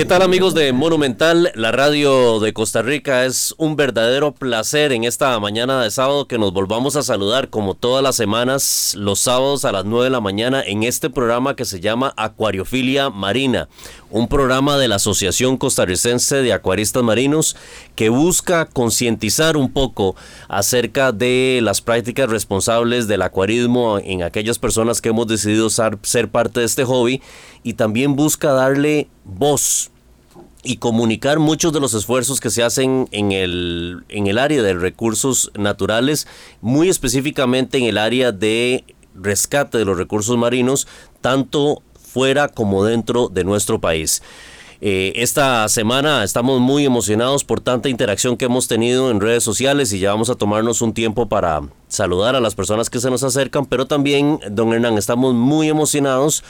¿Qué tal amigos de Monumental, la radio de Costa Rica? Es un verdadero placer en esta mañana de sábado que nos volvamos a saludar como todas las semanas, los sábados a las 9 de la mañana en este programa que se llama Acuariofilia Marina, un programa de la Asociación Costarricense de Acuaristas Marinos que busca concientizar un poco acerca de las prácticas responsables del acuarismo en aquellas personas que hemos decidido ser parte de este hobby y también busca darle voz y comunicar muchos de los esfuerzos que se hacen en el, en el área de recursos naturales, muy específicamente en el área de rescate de los recursos marinos, tanto fuera como dentro de nuestro país. Eh, esta semana estamos muy emocionados por tanta interacción que hemos tenido en redes sociales y ya vamos a tomarnos un tiempo para saludar a las personas que se nos acercan, pero también, don Hernán, estamos muy emocionados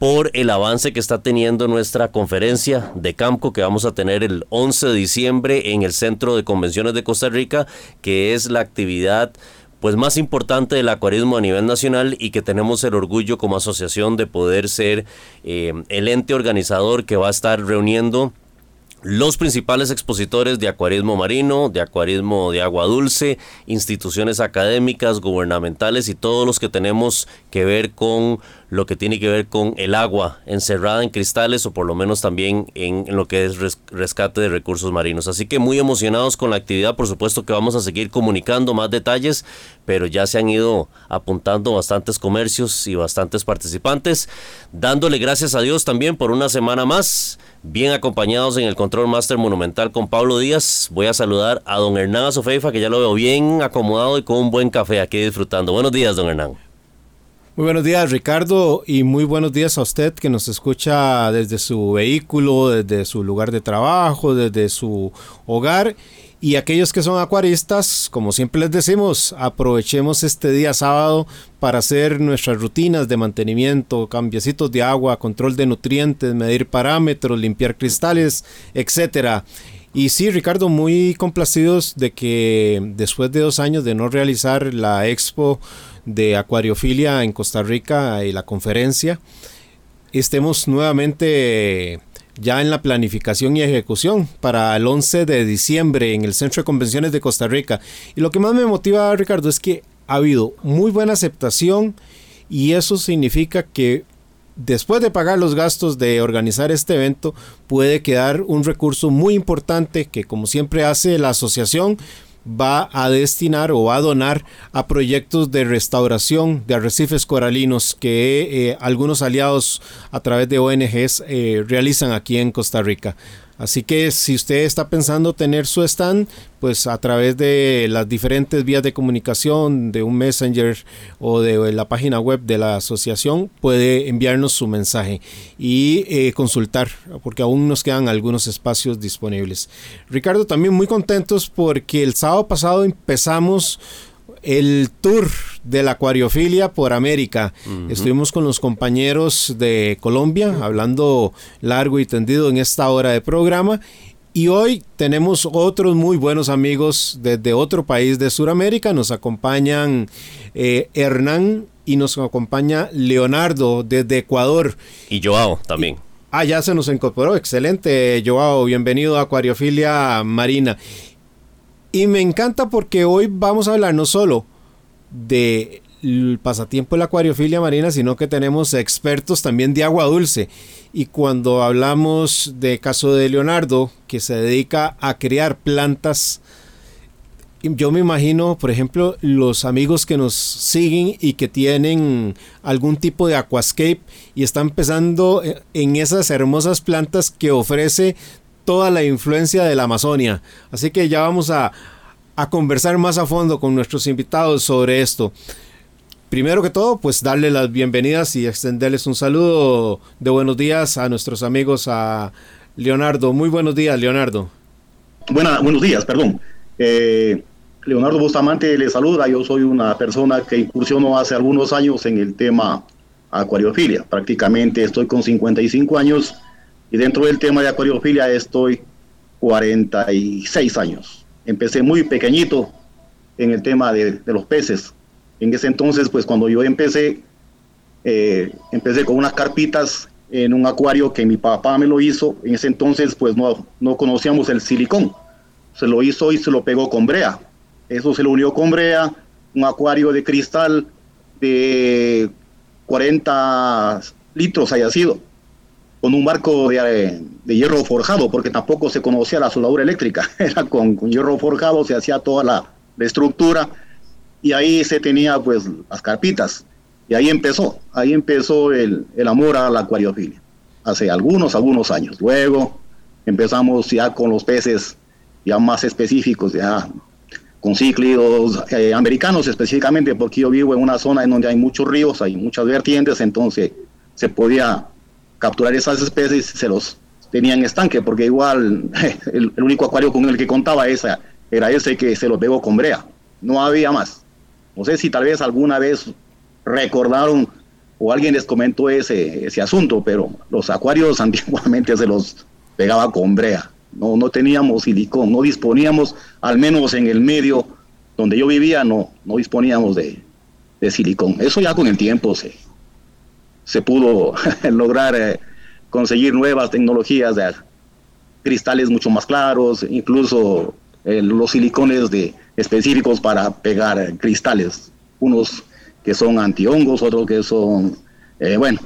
por el avance que está teniendo nuestra conferencia de campo que vamos a tener el 11 de diciembre en el Centro de Convenciones de Costa Rica, que es la actividad pues más importante del acuarismo a nivel nacional y que tenemos el orgullo como asociación de poder ser eh, el ente organizador que va a estar reuniendo los principales expositores de acuarismo marino, de acuarismo de agua dulce, instituciones académicas, gubernamentales y todos los que tenemos que ver con lo que tiene que ver con el agua encerrada en cristales o por lo menos también en, lo que es rescate de recursos marinos. Así que muy emocionados con la actividad, por supuesto que vamos a seguir comunicando más detalles, pero ya se han ido apuntando bastantes comercios y bastantes participantes, dándole gracias a Dios también por una semana más bien acompañados en el Control Master Monumental con Pablo Díaz. Voy a saludar a don Hernán Sofeifa, que ya lo veo bien acomodado y con un buen café aquí disfrutando. Buenos días, don Hernán. Muy buenos días, Ricardo, y muy buenos días a usted que nos escucha desde su vehículo, desde su lugar de trabajo, desde su hogar y aquellos que son acuaristas, como siempre les decimos, aprovechemos este día sábado para hacer nuestras rutinas de mantenimiento, cambiecitos de agua, control de nutrientes, medir parámetros, limpiar cristales, etcétera. Y sí, Ricardo, muy complacidos de que después de dos años de no realizar la expo de acuariofilia en Costa Rica y la conferencia, estemos nuevamente ya en la planificación y ejecución para el 11 de diciembre en el Centro de Convenciones de Costa Rica. Y lo que más me motiva, Ricardo, es que ha habido muy buena aceptación y eso significa que después de pagar los gastos de organizar este evento puede quedar un recurso muy importante que como siempre hace la asociación va a destinar o va a donar a proyectos de restauración de arrecifes coralinos que eh, algunos aliados a través de ONGs eh, realizan aquí en Costa Rica. Así que si usted está pensando tener su stand, pues a través de las diferentes vías de comunicación, de un messenger o de la página web de la asociación, puede enviarnos su mensaje y eh, consultar, porque aún nos quedan algunos espacios disponibles. Ricardo, también muy contentos porque el sábado pasado empezamos el tour de la acuariofilia por América. Estuvimos con los compañeros de Colombia hablando largo y tendido en esta hora de programa. Y hoy tenemos otros muy buenos amigos desde otro país de Sudamérica. Nos acompañan eh, Hernán y nos acompaña Leonardo desde Ecuador. Y Joao también. ah, ya se nos incorporó. Excelente, Joao. Bienvenido a Acuariofilia Marina. Y me encanta porque hoy vamos a hablar no solo del pasatiempo de la acuariofilia marina, sino que tenemos expertos también de agua dulce. Y cuando hablamos de caso de Leonardo, que se dedica a crear plantas, yo me imagino, por ejemplo, los amigos que nos siguen y que tienen algún tipo de aquascape y están pensando en esas hermosas plantas que ofrece toda la influencia de la Amazonia. Así que ya vamos a, conversar más a fondo con nuestros invitados sobre esto. primero que todo, pues darle las bienvenidas y extenderles un saludo de buenos días a nuestros amigos, a Leonardo. Muy buenos días, Leonardo. buenos días, perdón. Eh, Leonardo Bustamante le saluda. Yo soy una persona que incursionó hace algunos años en el tema acuariofilia. Prácticamente estoy con 55 años y dentro del tema de acuariofilia estoy 46 años. Empecé muy pequeñito en el tema de, los peces. En ese entonces, pues cuando yo empecé, eh, empecé con unas carpitas en un acuario que mi papá me lo hizo. En ese entonces, pues no, no conocíamos el silicón. Se lo hizo y se lo pegó con brea. Eso se lo unió con brea, un acuario de cristal de 40 litros haya sido, con un marco de, hierro forjado, porque tampoco se conocía la soldadura eléctrica, era con, hierro forjado, se hacía toda la, la, estructura y ahí se tenía pues las carpitas. Y ahí empezó, ahí empezó el, el amor a la acuariofilia, hace algunos, algunos años. Luego empezamos ya con los peces ya más específicos, ya con cíclidos eh, americanos específicamente, porque yo vivo en una zona en donde hay muchos ríos, hay muchas vertientes, entonces se podía capturar esas especies se los tenía en estanque, porque igual el, único acuario con el que contaba esa era ese que se lo pegó con brea, no había más. No sé si tal vez alguna vez recordaron o alguien les comentó ese, ese asunto, pero los acuarios antiguamente se los pegaba con brea. No, no teníamos silicón, no disponíamos, al menos en el medio donde yo vivía, no, no disponíamos de, silicón. Eso ya con el tiempo se, se pudo lograr eh, conseguir nuevas tecnologías de cristales mucho más claros, incluso eh, los silicones de, específicos para pegar cristales, unos que son antihongos, otros que son, eh, bueno,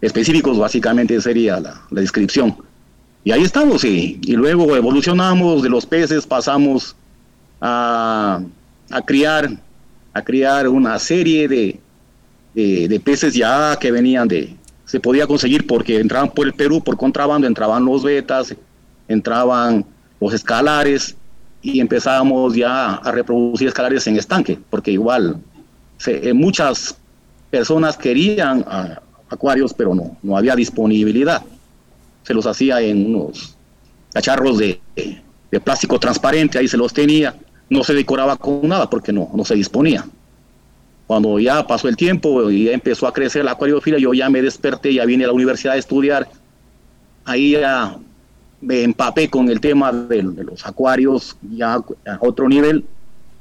específicos básicamente sería la, descripción. Y ahí estamos, y, y luego evolucionamos de los peces, pasamos a, a criar, a criar una serie de, de, peces ya que venían de, se podía conseguir porque entraban por el Perú por contrabando, entraban los betas, entraban los escalares y empezábamos ya a reproducir escalares en estanque, porque igual eh, muchas personas querían acuarios, pero no, no había disponibilidad se los hacía en unos cacharros de, de, plástico transparente, ahí se los tenía, no se decoraba con nada porque no, no se disponía. Cuando ya pasó el tiempo y empezó a crecer la acuariofilia, yo ya me desperté, ya vine a la universidad a estudiar, ahí ya me empapé con el tema de, de los acuarios, ya a otro nivel,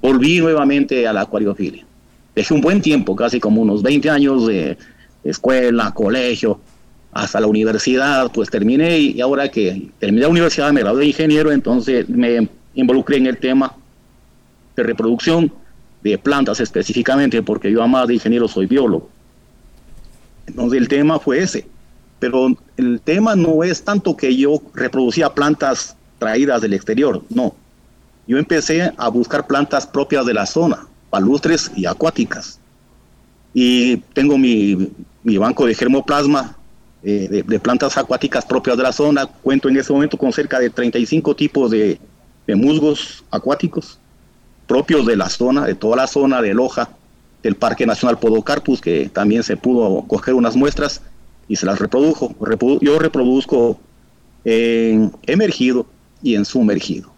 volví nuevamente a la acuariofilia. Dejé un buen tiempo, casi como unos 20 años de escuela, colegio, hasta la universidad, pues terminé y ahora que terminé la universidad me gradué de ingeniero, entonces me involucré en el tema de reproducción de plantas específicamente, porque yo además de ingeniero soy biólogo. Entonces el tema fue ese, pero el tema no es tanto que yo reproducía plantas traídas del exterior, no. Yo empecé a buscar plantas propias de la zona, palustres y acuáticas. Y tengo mi, mi banco de germoplasma eh, de, plantas acuáticas propias de la zona. Cuento en ese momento con cerca de 35 tipos de, musgos acuáticos propios de la zona, de toda la zona de Loja, del Parque Nacional Podocarpus, que también se pudo coger unas muestras y se las reprodujo. yo reproduzco en emergido y en sumergido.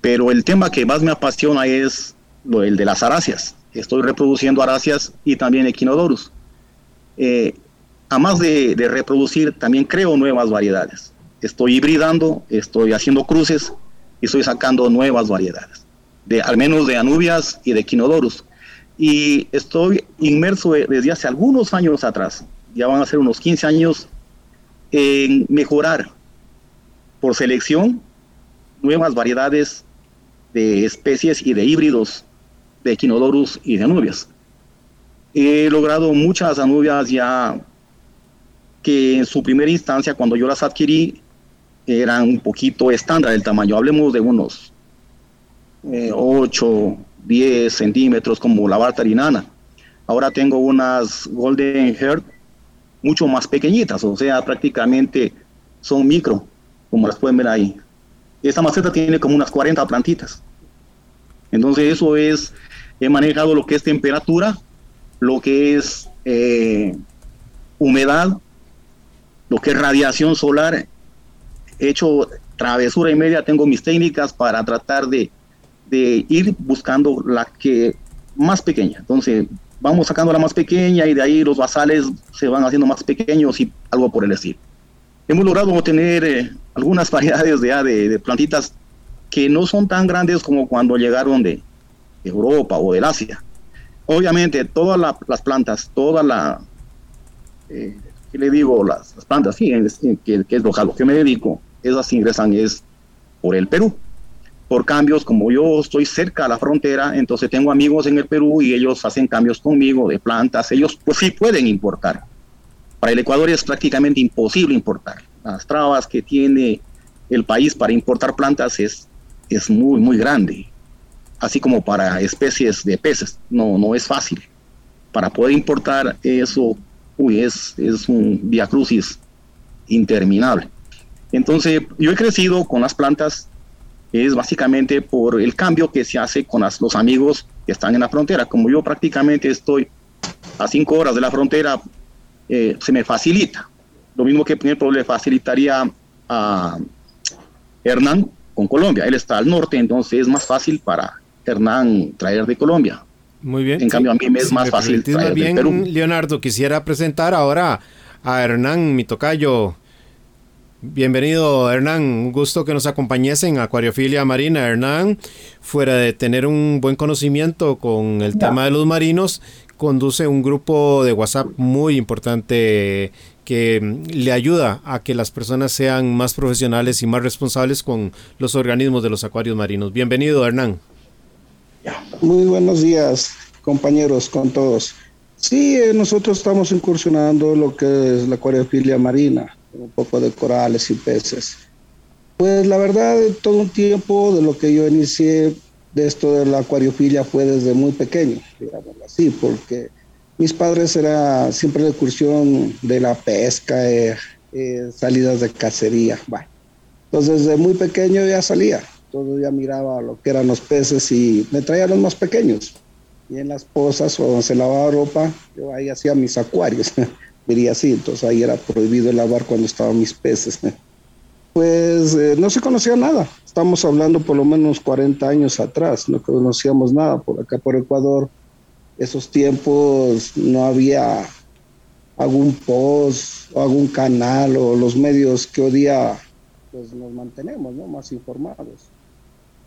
Pero el tema que más me apasiona es el de las aracias. Estoy reproduciendo aracias y también equinodorus. Eh, además de, reproducir, también creo nuevas variedades. Estoy hibridando, estoy haciendo cruces y estoy sacando nuevas variedades, de, al menos de anubias y de quinodorus. Y estoy inmerso desde hace algunos años atrás, ya van a ser unos 15 años, en mejorar por selección nuevas variedades de especies y de híbridos de Equinodorus y de anubias. He logrado muchas anubias ya que en su primera instancia, cuando yo las adquirí, eran un poquito estándar el tamaño. Hablemos de unos 8, 10 centímetros como la bartarinana. Ahora tengo unas Golden Hair mucho más pequeñitas, o sea, prácticamente son micro, como las pueden ver ahí. Esta maceta tiene como unas 40 plantitas. Entonces eso es, he manejado lo que es temperatura, lo que es eh, humedad, lo que es radiación solar. He hecho travesura y media, tengo mis técnicas para tratar de, de ir buscando la que más pequeña. Entonces, vamos sacando la más pequeña y de ahí los basales se van haciendo más pequeños y algo por el estilo. Hemos logrado obtener eh, algunas variedades de, de, plantitas que no son tan grandes como cuando llegaron de, Europa o del Asia. Obviamente, todas las plantas, toda la, eh, ¿qué le digo? Las, plantas, sí, que, que, es lo que me dedico, esas ingresan es por el Perú por cambios, como yo estoy cerca de la frontera, entonces tengo amigos en el Perú y ellos hacen cambios conmigo de plantas, ellos pues sí pueden importar. Para el Ecuador es prácticamente imposible importar. Las trabas que tiene el país para importar plantas es, es muy, muy grande. Así como para especies de peces, no, no es fácil. Para poder importar eso, uy, es, es un via crucis interminable. Entonces, yo he crecido con las plantas es básicamente por el cambio que se hace con los amigos que están en la frontera. Como yo prácticamente estoy a cinco horas de la frontera, eh, se me facilita. Lo mismo que, por ejemplo, le facilitaría a Hernán con Colombia. Él está al norte, entonces es más fácil para Hernán traer de Colombia. Muy bien. En cambio, a mí me es más fácil traer bien, de Perú. Leonardo, quisiera presentar ahora a Hernán, mi tocayo, Bienvenido Hernán, un gusto que nos acompañes en Acuariofilia Marina. Hernán, fuera de tener un buen conocimiento con el tema de los marinos, conduce un grupo de WhatsApp muy importante que le ayuda a que las personas sean más profesionales y más responsables con los organismos de los acuarios marinos. Bienvenido Hernán. Muy buenos días compañeros con todos. Sí, eh, nosotros estamos incursionando lo que es la acuariofilia marina un poco de corales y peces. Pues la verdad, todo un tiempo de lo que yo inicié de esto de la acuariofilia fue desde muy pequeño, digámoslo así, porque mis padres era siempre la excursión de la pesca, eh, eh, salidas de cacería. Bueno, entonces desde muy pequeño ya salía, todo ya miraba lo que eran los peces y me traía los más pequeños. Y en las pozas o donde se lavaba ropa, yo ahí hacía mis acuarios. diría así, entonces ahí era prohibido lavar cuando estaban mis peces. Pues eh, no se conocía nada, estamos hablando por lo menos 40 años atrás, no conocíamos nada por acá por Ecuador. Esos tiempos no había algún post o algún canal o los medios que hoy día pues, nos mantenemos ¿no? más informados.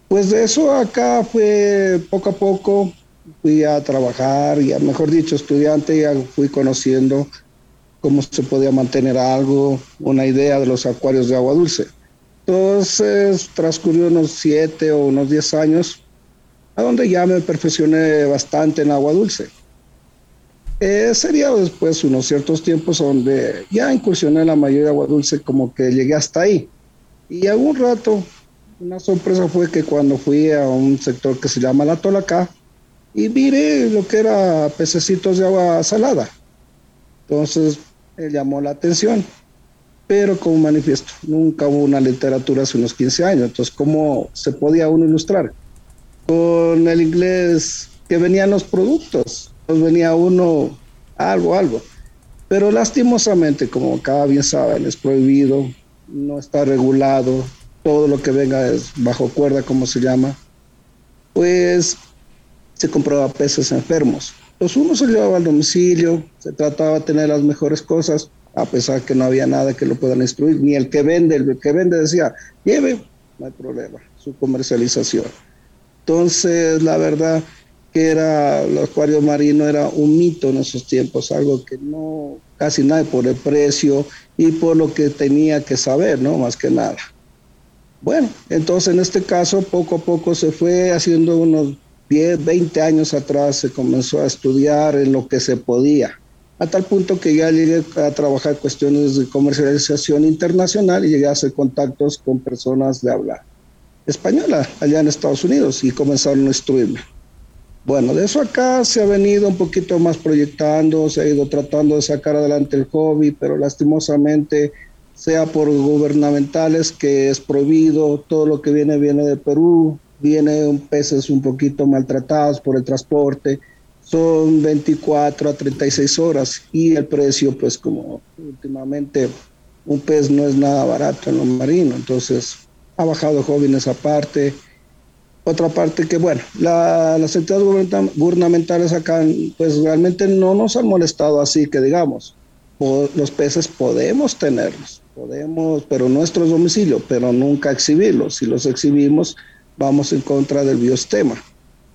Pues de eso acá fue poco a poco, fui a trabajar, ya mejor dicho, estudiante, ya fui conociendo cómo se podía mantener algo, una idea de los acuarios de agua dulce. Entonces transcurrió unos siete o unos diez años, a donde ya me perfeccioné bastante en agua dulce. Eh, sería después unos ciertos tiempos donde ya incursioné en la mayoría de agua dulce, como que llegué hasta ahí. Y algún rato, una sorpresa fue que cuando fui a un sector que se llama La Tolacá, y miré lo que era pececitos de agua salada. Entonces llamó la atención, pero como manifiesto, nunca hubo una literatura hace unos 15 años, entonces ¿cómo se podía uno ilustrar? Con el inglés que venían los productos, pues venía uno algo, algo. Pero lastimosamente, como cada bien saben, es prohibido, no está regulado, todo lo que venga es bajo cuerda, como se llama, pues se compraba peces enfermos. Los uno se llevaba al domicilio, se trataba de tener las mejores cosas, a pesar que no había nada que lo puedan instruir, ni el que vende, el que vende decía, lleve, no hay problema, su comercialización. Entonces, la verdad que era el acuario marino era un mito en esos tiempos, algo que no, casi nadie por el precio y por lo que tenía que saber, ¿no? Más que nada. Bueno, entonces en este caso poco a poco se fue haciendo unos 10, 20 años atrás se comenzó a estudiar en lo que se podía, a tal punto que ya llegué a trabajar cuestiones de comercialización internacional y llegué a hacer contactos con personas de habla española allá en Estados Unidos y comenzaron a instruirme. Bueno, de eso acá se ha venido un poquito más proyectando, se ha ido tratando de sacar adelante el hobby, pero lastimosamente, sea por gubernamentales que es prohibido, todo lo que viene viene de Perú, vienen peces un poquito maltratados por el transporte, son 24 a 36 horas y el precio, pues como últimamente un pez no es nada barato en lo marino, entonces ha bajado jóvenes aparte. Otra parte que, bueno, las entidades gubernamentales acá, pues realmente no nos han molestado así que digamos, los peces podemos tenerlos, podemos, pero nuestro domicilio, pero nunca exhibirlos. Si los exhibimos, vamos en contra del biosistema.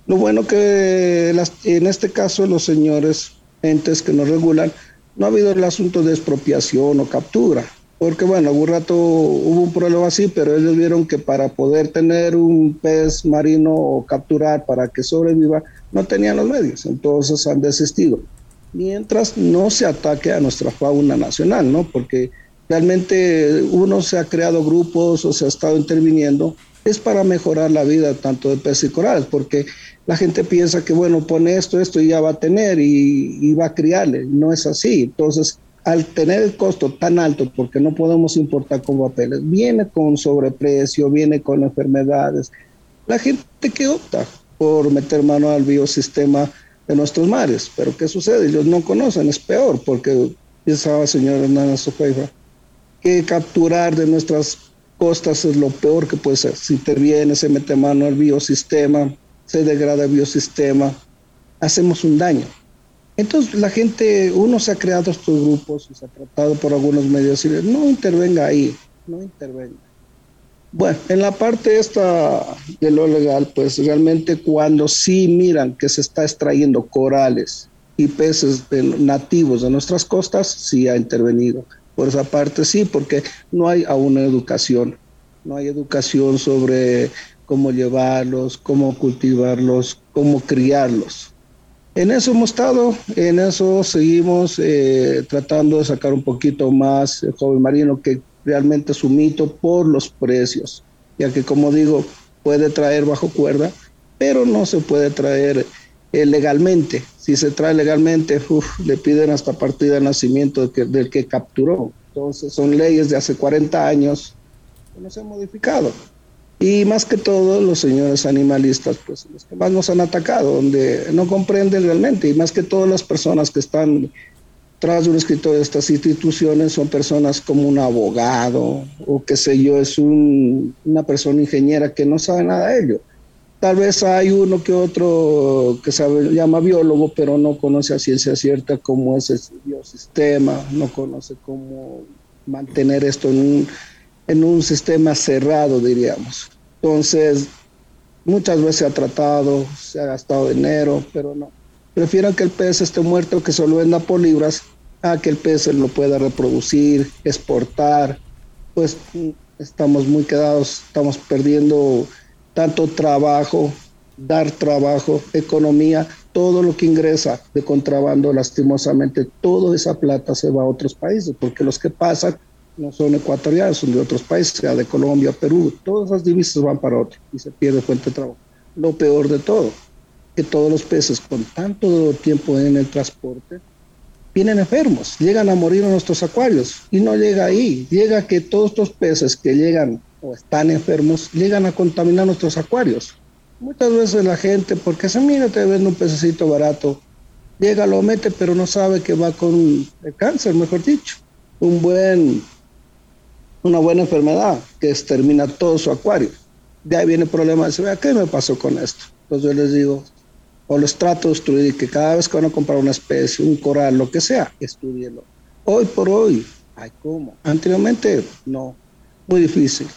Lo bueno que en este caso los señores entes que nos regulan, no ha habido el asunto de expropiación o captura, porque bueno, algún rato hubo un problema así, pero ellos vieron que para poder tener un pez marino o capturar para que sobreviva, no tenían los medios, entonces han desistido. Mientras no se ataque a nuestra fauna nacional, ¿no? Porque realmente uno se ha creado grupos o se ha estado interviniendo, es para mejorar la vida tanto de peces y corales, porque la gente piensa que, bueno, pone esto, esto y ya va a tener y, va a criarle. No es así. Entonces, al tener el costo tan alto, porque no podemos importar con papeles, viene con sobreprecio, viene con enfermedades. La gente que opta por meter mano al biosistema de nuestros mares, pero ¿qué sucede? Ellos no conocen, es peor, porque pensaba señor Hernández Sofeifa, que capturar de nuestras costas es lo peor que puede ser. Si interviene, se mete mano al biosistema, se degrada el biosistema, hacemos un daño. Entonces la gente, uno se ha creado estos grupos y se ha tratado por algunos medios y no intervenga ahí, no intervenga. Bueno, en la parte esta de lo legal, pues realmente cuando sí miran que se está extrayendo corales y peces nativos de nuestras costas, sí ha intervenido. Por esa parte sí, porque no hay aún educación, no hay educación sobre cómo llevarlos, cómo cultivarlos, cómo criarlos. En eso hemos estado, en eso seguimos eh, tratando de sacar un poquito más el joven marino, que realmente es mito por los precios, ya que como digo, puede traer bajo cuerda, pero no se puede traer eh, legalmente. Si se trae legalmente, le piden hasta partida de nacimiento del que, capturó. Entonces son leyes de hace 40 años que no se han modificado. Y más que todo, los señores animalistas, pues los que más nos han atacado, donde no comprenden realmente, y más que todas las personas que están tras un escritor de estas instituciones son personas como un abogado o qué sé yo, es una persona ingeniera que no sabe nada de ello. Tal vez hay uno que otro que sabe, llama biólogo, pero no conoce a ciencia cierta cómo es el biosistema, no conoce cómo mantener esto en un, en un sistema cerrado, diríamos. Entonces, muchas veces se ha tratado, se ha gastado dinero, pero no. Prefiero que el pez esté muerto que solo venda por libras a que el pez lo pueda reproducir, exportar. Pues estamos muy quedados, estamos perdiendo tanto trabajo, dar trabajo, economía, todo lo que ingresa de contrabando, lastimosamente, toda esa plata se va a otros países, porque los que pasan no son ecuatorianos, son de otros países, sea de Colombia, Perú, todas esas divisas van para otro y se pierde fuente de trabajo. Lo peor de todo, que todos los peces con tanto tiempo en el transporte vienen enfermos, llegan a morir en nuestros acuarios y no llega ahí, llega que todos estos peces que llegan o están enfermos llegan a contaminar nuestros acuarios. Muchas veces la gente, porque se mira, te vende un pececito barato, llega, lo mete, pero no sabe que va con el cáncer, mejor dicho, un buen una buena enfermedad que extermina todo su acuario. De ahí viene el problema de ¿qué me pasó con esto? Entonces yo les digo, o les trato de estudiar que cada vez que van a comprar una especie, un coral, lo que sea, estudienlo. Hoy por hoy, ay, ¿cómo? Anteriormente, no, muy difícil.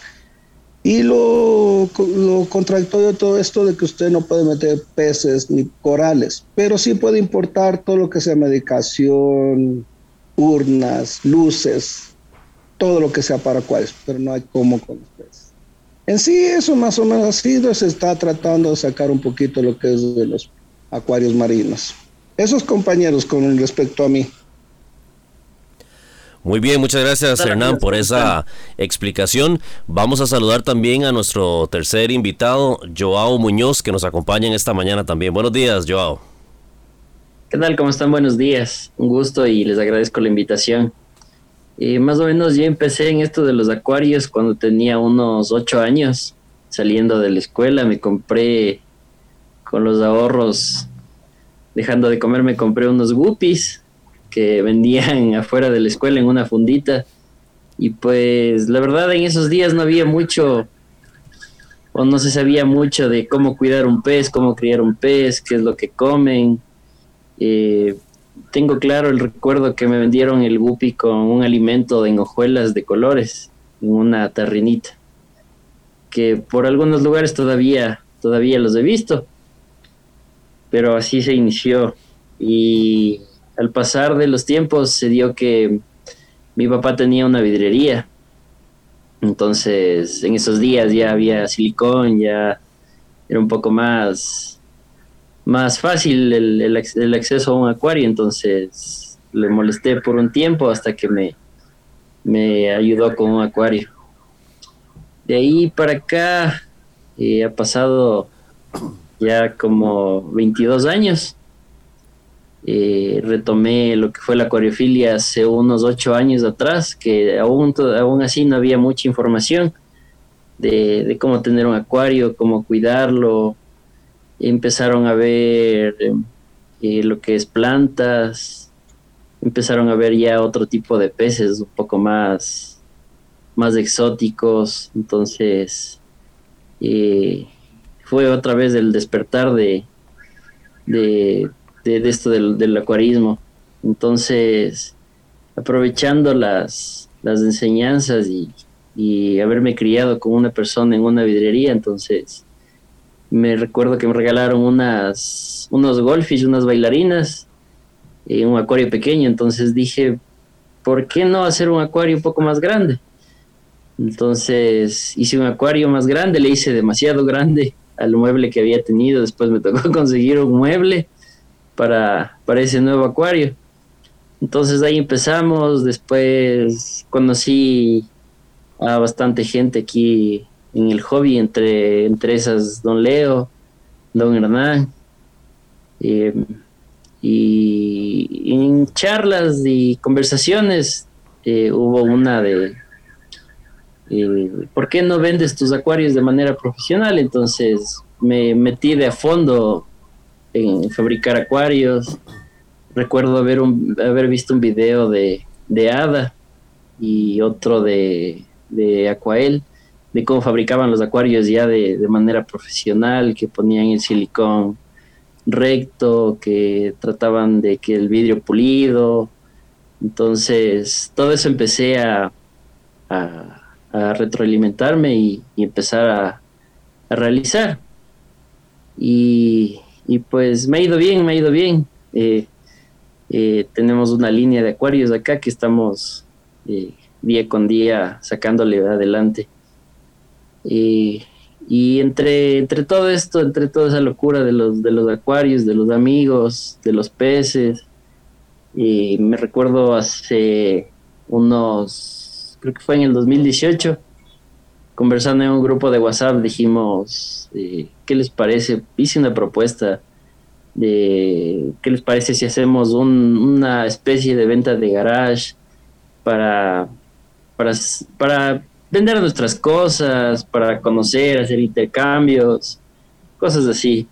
Y lo, lo contradictorio de todo esto de que usted no puede meter peces ni corales, pero sí puede importar todo lo que sea medicación, urnas, luces, todo lo que sea para cuáles, pero no hay cómo con los peces. En sí, eso más o menos ha sido, se está tratando de sacar un poquito lo que es de los acuarios marinos. Esos compañeros con respecto a mí. Muy bien, muchas gracias Hernán por esa explicación. Vamos a saludar también a nuestro tercer invitado, Joao Muñoz, que nos acompaña en esta mañana también. Buenos días, Joao. ¿Qué tal? ¿Cómo están? Buenos días. Un gusto y les agradezco la invitación. Y más o menos yo empecé en esto de los acuarios cuando tenía unos ocho años, saliendo de la escuela, me compré con los ahorros dejando de comer me compré unos guppies que vendían afuera de la escuela en una fundita. Y pues la verdad en esos días no había mucho o no se sabía mucho de cómo cuidar un pez, cómo criar un pez, qué es lo que comen. Eh, tengo claro el recuerdo que me vendieron el guppy con un alimento en hojuelas de colores, en una tarrinita, que por algunos lugares todavía, todavía los he visto, pero así se inició. Y al pasar de los tiempos se dio que mi papá tenía una vidrería entonces, en esos días ya había silicón, ya era un poco más, más fácil el, el, acceso a un acuario. Entonces, le molesté por un tiempo hasta que me, me ayudó con un acuario. De ahí para acá eh, ha pasado ya como 22 años. Eh, retomé lo que fue la acuariofilia hace unos ocho años atrás, que aún, aún así no había mucha información de, cómo tener un acuario, cómo cuidarlo. Empezaron a ver eh, lo que es plantas, empezaron a ver ya otro tipo de peces un poco más, más exóticos. Entonces, eh, fue otra vez el despertar de, de, de, esto del, acuarismo. Entonces, aprovechando las, las enseñanzas y, haberme criado con una persona en una vidrería, entonces me recuerdo que me regalaron unas, unos golfish, unas bailarinas, y un acuario pequeño, entonces dije, ¿por qué no hacer un acuario un poco más grande? Entonces hice un acuario más grande, le hice demasiado grande al mueble que había tenido, después me tocó conseguir un mueble para, para ese nuevo acuario. Entonces ahí empezamos, después conocí a bastante gente aquí en el hobby, entre, entre esas Don Leo, Don Hernán. Eh, y en charlas y conversaciones eh, hubo una de, eh, ¿por qué no vendes tus acuarios de manera profesional? Entonces me metí de a fondo en fabricar acuarios. Recuerdo haber, un, haber visto un video de, de Ada y otro de, de Aquael, de cómo fabricaban los acuarios ya de, de manera profesional, que ponían el silicón recto, que trataban de que el vidrio pulido. Entonces, todo eso empecé a, a, retroalimentarme y, empezar a, a, realizar. Y, y pues me ha ido bien, me ha ido bien. Eh, eh, tenemos una línea de acuarios acá que estamos eh, día con día sacándole adelante. y entre, entre todo esto, entre toda esa locura de los, de los acuarios, de los amigos, de los peces, me recuerdo hace unos, creo que fue en el 2018, conversando en un grupo de WhatsApp, dijimos, eh, ¿qué les parece? Hice una propuesta de qué les parece si hacemos una especie de venta de garage para, para, para vender nuestras cosas, para conocer, hacer intercambios, cosas así.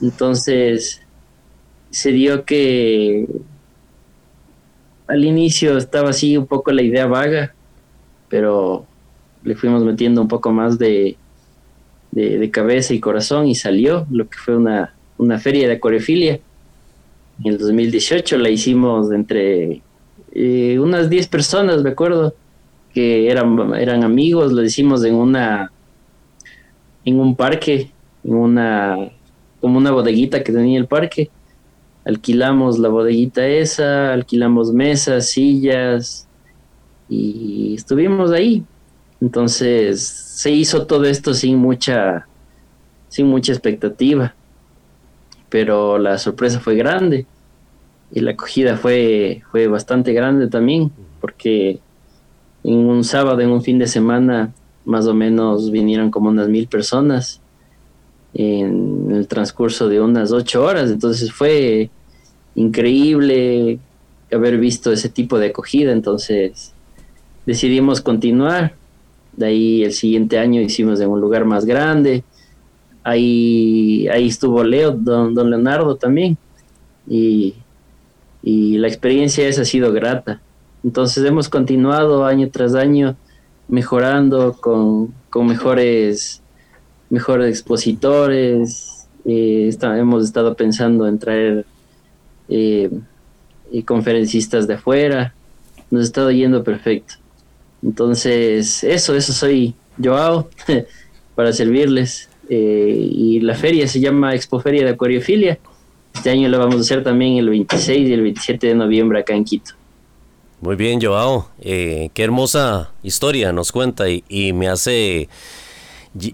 Entonces, se dio que al inicio estaba así un poco la idea vaga, pero le fuimos metiendo un poco más de, de, cabeza y corazón y salió lo que fue una, una feria de acuariofilia. En el 2018 la hicimos entre eh, unas 10 personas, me acuerdo, que eran, eran amigos, lo hicimos en una en un parque, en una como una bodeguita que tenía el parque. Alquilamos la bodeguita esa, alquilamos mesas, sillas y estuvimos ahí entonces se hizo todo esto sin mucha, sin mucha expectativa, pero la sorpresa fue grande. Y la acogida fue, fue bastante grande también, porque en un sábado, en un fin de semana, más o menos vinieron como unas mil personas en el transcurso de unas ocho horas, entonces fue increíble haber visto ese tipo de acogida, entonces decidimos continuar de ahí el siguiente año hicimos en un lugar más grande. Ahí, ahí estuvo Leo, don, don Leonardo también. y, y la experiencia esa ha sido grata. Entonces hemos continuado año tras año mejorando con, con mejores, mejores expositores. Eh, hemos estado pensando en traer eh, conferencistas de afuera. Nos ha estado yendo perfecto. Entonces, eso, eso soy Joao, para servirles. Eh, y la feria se llama Expo Feria de Acuariofilia. Este año lo vamos a hacer también el 26 y el 27 de noviembre acá en Quito. Muy bien, Joao. Eh, qué hermosa historia nos cuenta y, me hace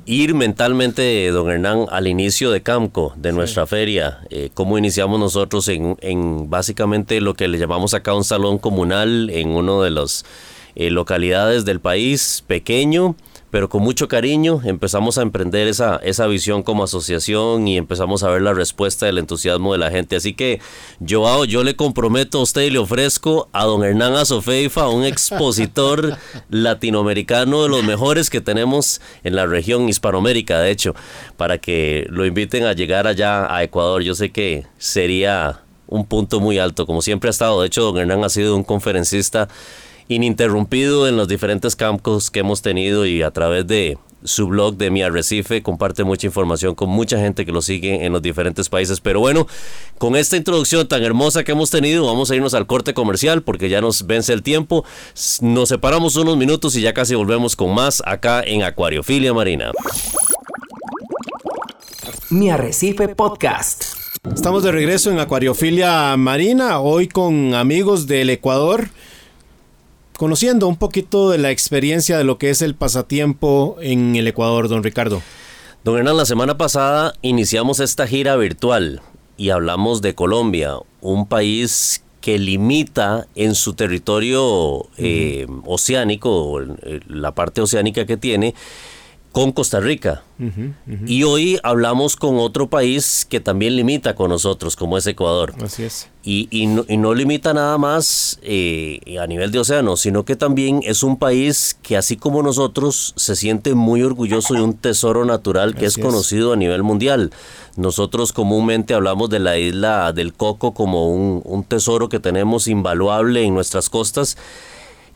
ir mentalmente, don Hernán, al inicio de Camco, de nuestra feria, eh, cómo iniciamos nosotros en, en, básicamente lo que le llamamos acá un salón comunal en uno de las eh, localidades del país, pequeño, pero con mucho cariño empezamos a emprender esa, esa visión como asociación y empezamos a ver la respuesta del entusiasmo de la gente. Así que, Joao, yo le comprometo a usted y le ofrezco a don Hernán Azofeifa, un expositor latinoamericano de los mejores que tenemos en la región Hispanoamérica, de hecho, para que lo inviten a llegar allá a Ecuador. Yo sé que sería un punto muy alto, como siempre ha estado. De hecho, don Hernán ha sido un conferencista ininterrumpido en los diferentes campos que hemos tenido y a través de su blog de Mi Arrecife comparte mucha información con mucha gente que lo sigue en los diferentes países. Pero bueno, con esta introducción tan hermosa que hemos tenido, vamos a irnos al corte comercial porque ya nos vence el tiempo. Nos separamos unos minutos y ya casi volvemos con más acá en Acuariofilia Marina. Mi Arrecife Podcast. Estamos de regreso en Acuariofilia Marina, hoy con amigos del Ecuador conociendo un poquito de la experiencia de lo que es el pasatiempo en el Ecuador, don Ricardo. Don Hernán, la semana pasada iniciamos esta gira virtual y hablamos de Colombia, un país que limita en su territorio eh, oceánico, la parte oceánica que tiene, con Costa Rica. Y hoy hablamos con otro país que también limita con nosotros, como es Ecuador. Así es. Y, no, limita nada más eh, a nivel de océano, sino que también es un país que así como nosotros se siente muy orgulloso de un tesoro natural que es conocido a nivel mundial. Nosotros comúnmente hablamos de la isla del Coco como un, un tesoro que tenemos invaluable en nuestras costas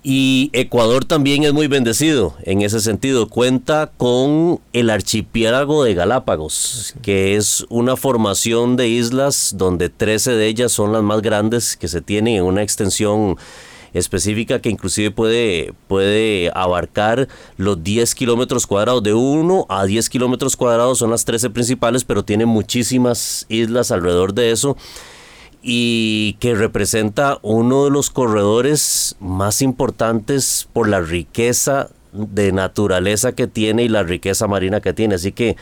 y Ecuador también es muy bendecido en ese sentido. Cuenta con el archipiélago de Galápagos, que es una formación de islas donde 13 de ellas son las más grandes que se tienen en una extensión específica que inclusive puede, puede abarcar los 10 kilómetros cuadrados. De 1 a 10 kilómetros cuadrados son las 13 principales, pero tiene muchísimas islas alrededor de eso y que representa uno de los corredores más importantes por la riqueza de naturaleza que tiene y la riqueza marina que tiene. Así que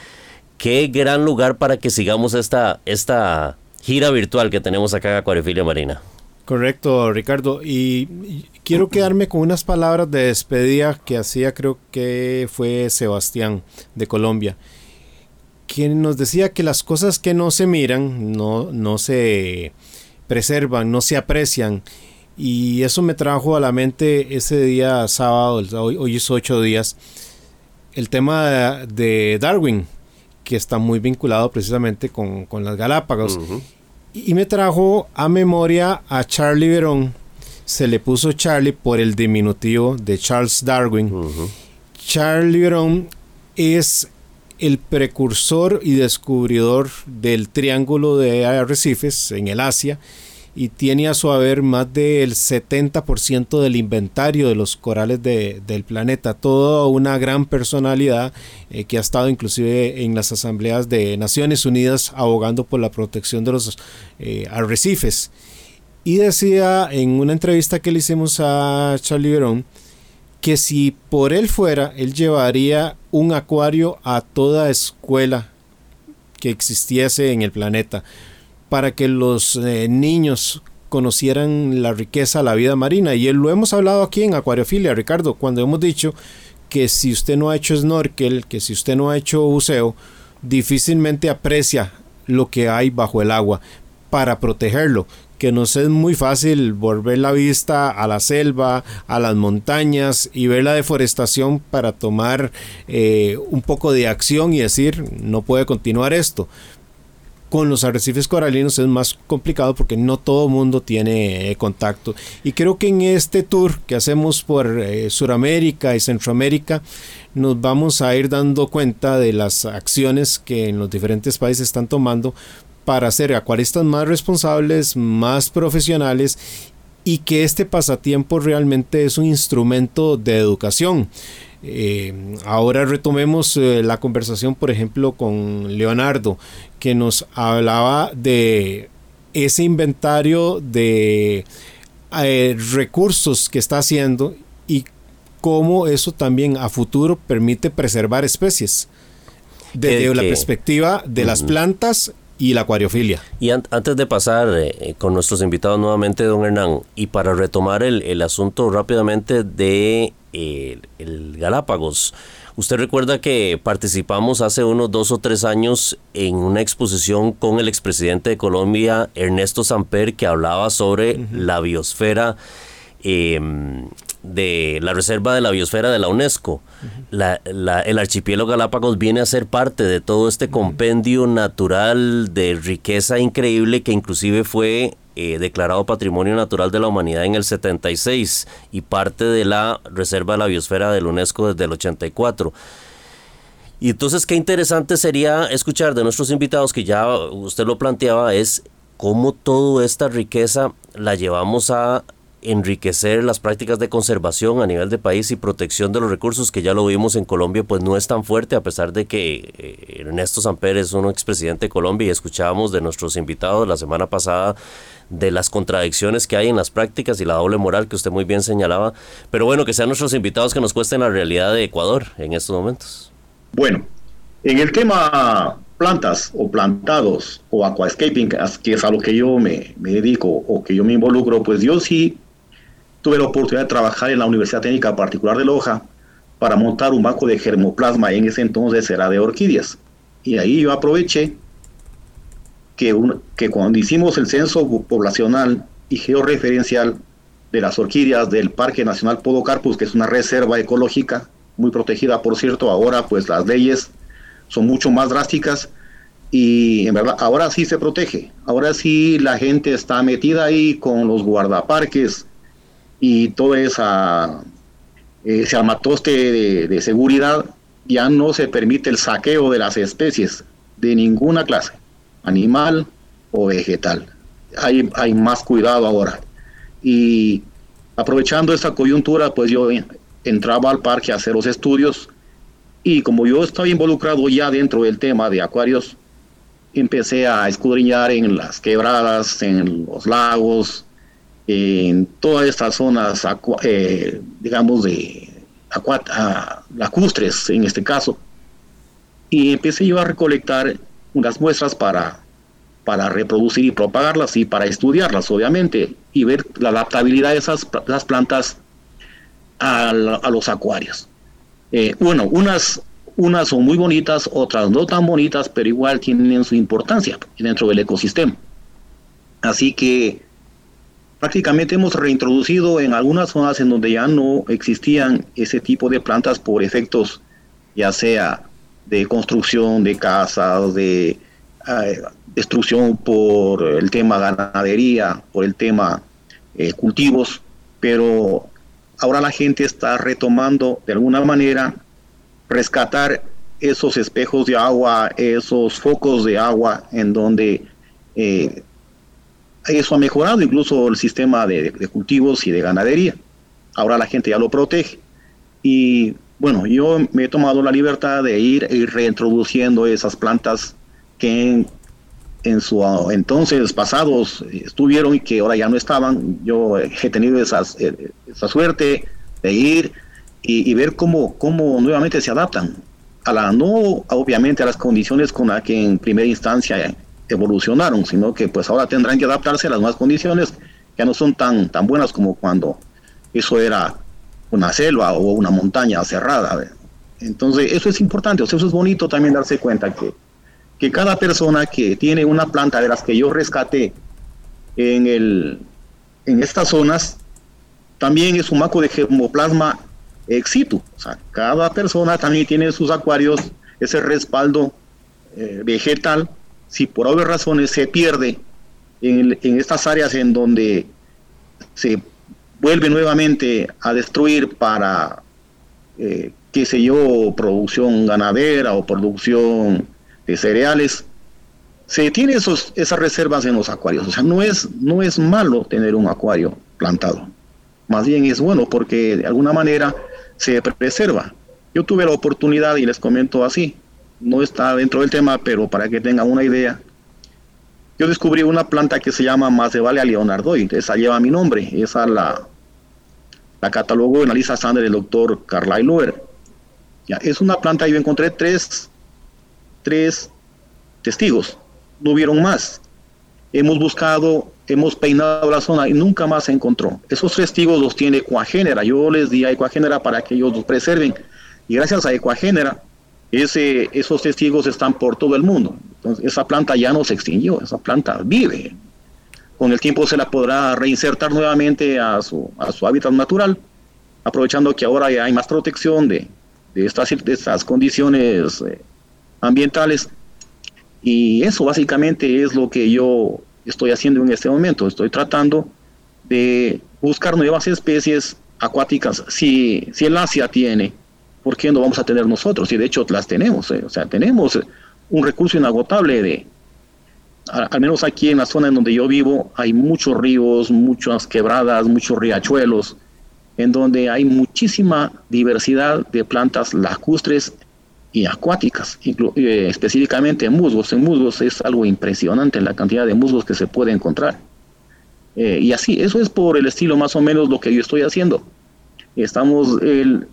qué gran lugar para que sigamos esta, esta gira virtual que tenemos acá en Acuariofilia Marina. Correcto, Ricardo. Y quiero quedarme con unas palabras de despedida que hacía, creo que fue Sebastián de Colombia, quien nos decía que las cosas que no se miran no, no se preservan, no se aprecian. Y eso me trajo a la mente ese día sábado, hoy, hoy es ocho días, el tema de, Darwin, que está muy vinculado precisamente con, las Galápagos. y, me trajo a memoria a Charlie Verón. Se le puso Charlie por el diminutivo de Charles Darwin. Charlie Verón es el precursor y descubridor del triángulo de arrecifes en el Asia y tiene a su haber más del 70% del inventario de los corales del planeta. Toda una gran personalidad eh, que ha estado inclusive en las asambleas de Naciones Unidas abogando por la protección de los eh, arrecifes. Y decía en una entrevista que le hicimos a Charlie Verón, que si por él fuera, él llevaría un acuario a toda escuela que existiese en el planeta para que los eh, niños conocieran la riqueza, la vida marina. Y él, lo hemos hablado aquí en Acuariofilia, Ricardo, cuando hemos dicho que si usted no ha hecho snorkel, que si usted no ha hecho buceo, difícilmente aprecia lo que hay bajo el agua para protegerlo que nos es muy fácil volver la vista a la selva, a las montañas y ver la deforestación para tomar eh, un poco de acción y decir no puede continuar esto. con los arrecifes coralinos es más complicado porque no todo mundo tiene eh, contacto. Y creo que en este tour que hacemos por eh, Sudamérica y Centroamérica, nos vamos a ir dando cuenta de las acciones que en los diferentes países están tomando para ser acuaristas más responsables, más profesionales y que este pasatiempo realmente es un instrumento de educación. Eh, ahora retomemos eh, la conversación, por ejemplo, con Leonardo, que nos hablaba de ese inventario de eh, recursos que está haciendo y cómo eso también a futuro permite preservar especies desde la perspectiva de las plantas y la acuariofilia. Y antes de pasar con nuestros invitados nuevamente, don Hernán, y para retomar el, el asunto rápidamente de el, Galápagos. Usted recuerda que participamos hace unos dos o tres años en una exposición con el expresidente de Colombia, Ernesto Samper, que hablaba sobre la biosfera em, de la Reserva de la Biosfera de la UNESCO. el archipiélago Galápagos viene a ser parte de todo este compendio natural de riqueza increíble que inclusive fue eh, declarado Patrimonio Natural de la Humanidad en el 76 y parte de la Reserva de la Biosfera de la UNESCO desde el 84. Y entonces qué interesante sería escuchar de nuestros invitados que ya usted lo planteaba es cómo toda esta riqueza la llevamos a enriquecer las prácticas de conservación a nivel de país y protección de los recursos que ya lo vimos en Colombia, pues no es tan fuerte a pesar de que eh, Ernesto Samper es un expresidente de Colombia y escuchábamos de nuestros invitados la semana pasada de las contradicciones que hay en las prácticas y la doble moral que usted muy bien señalaba. Pero bueno, que sean nuestros invitados que nos cuesten la realidad de Ecuador en estos momentos. Bueno, en el tema plantas o plantados o aquascaping, que es a lo que yo me, me dedico o que yo me involucro, pues yo sí tuve la oportunidad de trabajar en la Universidad Técnica Particular de Loja para montar un banco de germoplasma, en ese entonces era de orquídeas. Y ahí yo aproveché que, que cuando hicimos el censo poblacional y georreferencial de las orquídeas del Parque Nacional Podocarpus, que es una reserva ecológica muy protegida, por cierto, ahora pues las leyes son mucho más drásticas y en verdad ahora sí se protege, ahora sí la gente está metida ahí con los guardaparques, y todo esa, ese armatoste de, de seguridad, ya no se permite el saqueo de las especies de ninguna clase, animal o vegetal. Hay, hay más cuidado ahora. Y aprovechando esta coyuntura, pues yo entraba al parque a hacer los estudios y como yo estaba involucrado ya dentro del tema de acuarios, empecé a escudriñar en las quebradas, en los lagos, en todas estas zonas, eh, digamos, de lacustres en este caso. Y empecé yo a recolectar unas muestras para, para reproducir y propagarlas y para estudiarlas, obviamente, y ver la adaptabilidad de esas las plantas a, los acuarios. Eh, bueno, unas, unas son muy bonitas, otras no tan bonitas, pero igual tienen su importancia dentro del ecosistema. Así que prácticamente hemos reintroducido en algunas zonas en donde ya no existían ese tipo de plantas por efectos ya sea de construcción de casas, de eh, destrucción por el tema ganadería, por el tema eh, cultivos, pero ahora la gente está retomando de alguna manera rescatar esos espejos de agua, esos focos de agua en donde eh, eso ha mejorado incluso el sistema de, cultivos y de ganadería. Ahora la gente ya lo protege. Y bueno, yo me he tomado la libertad de ir, ir reintroduciendo esas plantas que en, su entonces pasados estuvieron y que ahora ya no estaban. Yo he tenido esas, eh, esa suerte de ir y, ver cómo, cómo nuevamente se adaptan a la no obviamente a las condiciones con las que en primera instancia evolucionaron, sino que pues ahora tendrán que adaptarse a las nuevas condiciones que no son tan, tan buenas como cuando eso era una selva o una montaña cerrada. Entonces eso es importante, o sea, eso es bonito también darse cuenta que, que cada persona que tiene una planta de las que yo rescaté en, el, en estas zonas, también es un maco de germoplasma exitu. O sea, cada persona también tiene sus acuarios, ese respaldo eh, vegetal si por obvias razones se pierde en, estas áreas en donde se vuelve nuevamente a destruir para, eh, qué sé yo, producción ganadera o producción de cereales, se tiene esos, esas reservas en los acuarios. O sea, no es, no es malo tener un acuario plantado. Más bien es bueno porque de alguna manera se preserva. Yo tuve la oportunidad y les comento así, no está dentro del tema, pero para que tengan una idea, yo descubrí una planta que se llama Macevalia leonardoid, esa lleva mi nombre, esa la, la catalogó en la lista Sander del doctor Carlyle Loer. Ya, es una planta, yo encontré tres, tres testigos, no hubieron más. Hemos buscado, hemos peinado la zona y nunca más se encontró. Esos testigos los tiene Ecuagénera, yo les di a Ecuagénera para que ellos los preserven y gracias a Ecuagénera esos testigos están por todo el mundo. Esa planta ya no se extinguió, esa planta vive. Con el tiempo se la podrá reinsertar nuevamente a su, hábitat natural, aprovechando que ahora ya hay más protección de, de, estas, de estas condiciones eh, ambientales. Y eso básicamente es lo que yo estoy haciendo en este momento. Estoy tratando de buscar nuevas especies acuáticas. Si, si el Asia tiene ¿por qué no vamos a tener nosotros? Y de hecho las tenemos, eh, o sea, tenemos un recurso inagotable de, al, menos aquí en la zona en donde yo vivo, hay muchos ríos, muchas quebradas, muchos riachuelos, en donde hay muchísima diversidad de plantas lacustres y acuáticas, eh, específicamente musgos. En musgos es algo impresionante la cantidad de musgos que se puede encontrar. Eh, y así, eso es por el estilo más o menos lo que yo estoy haciendo. Estamos, el,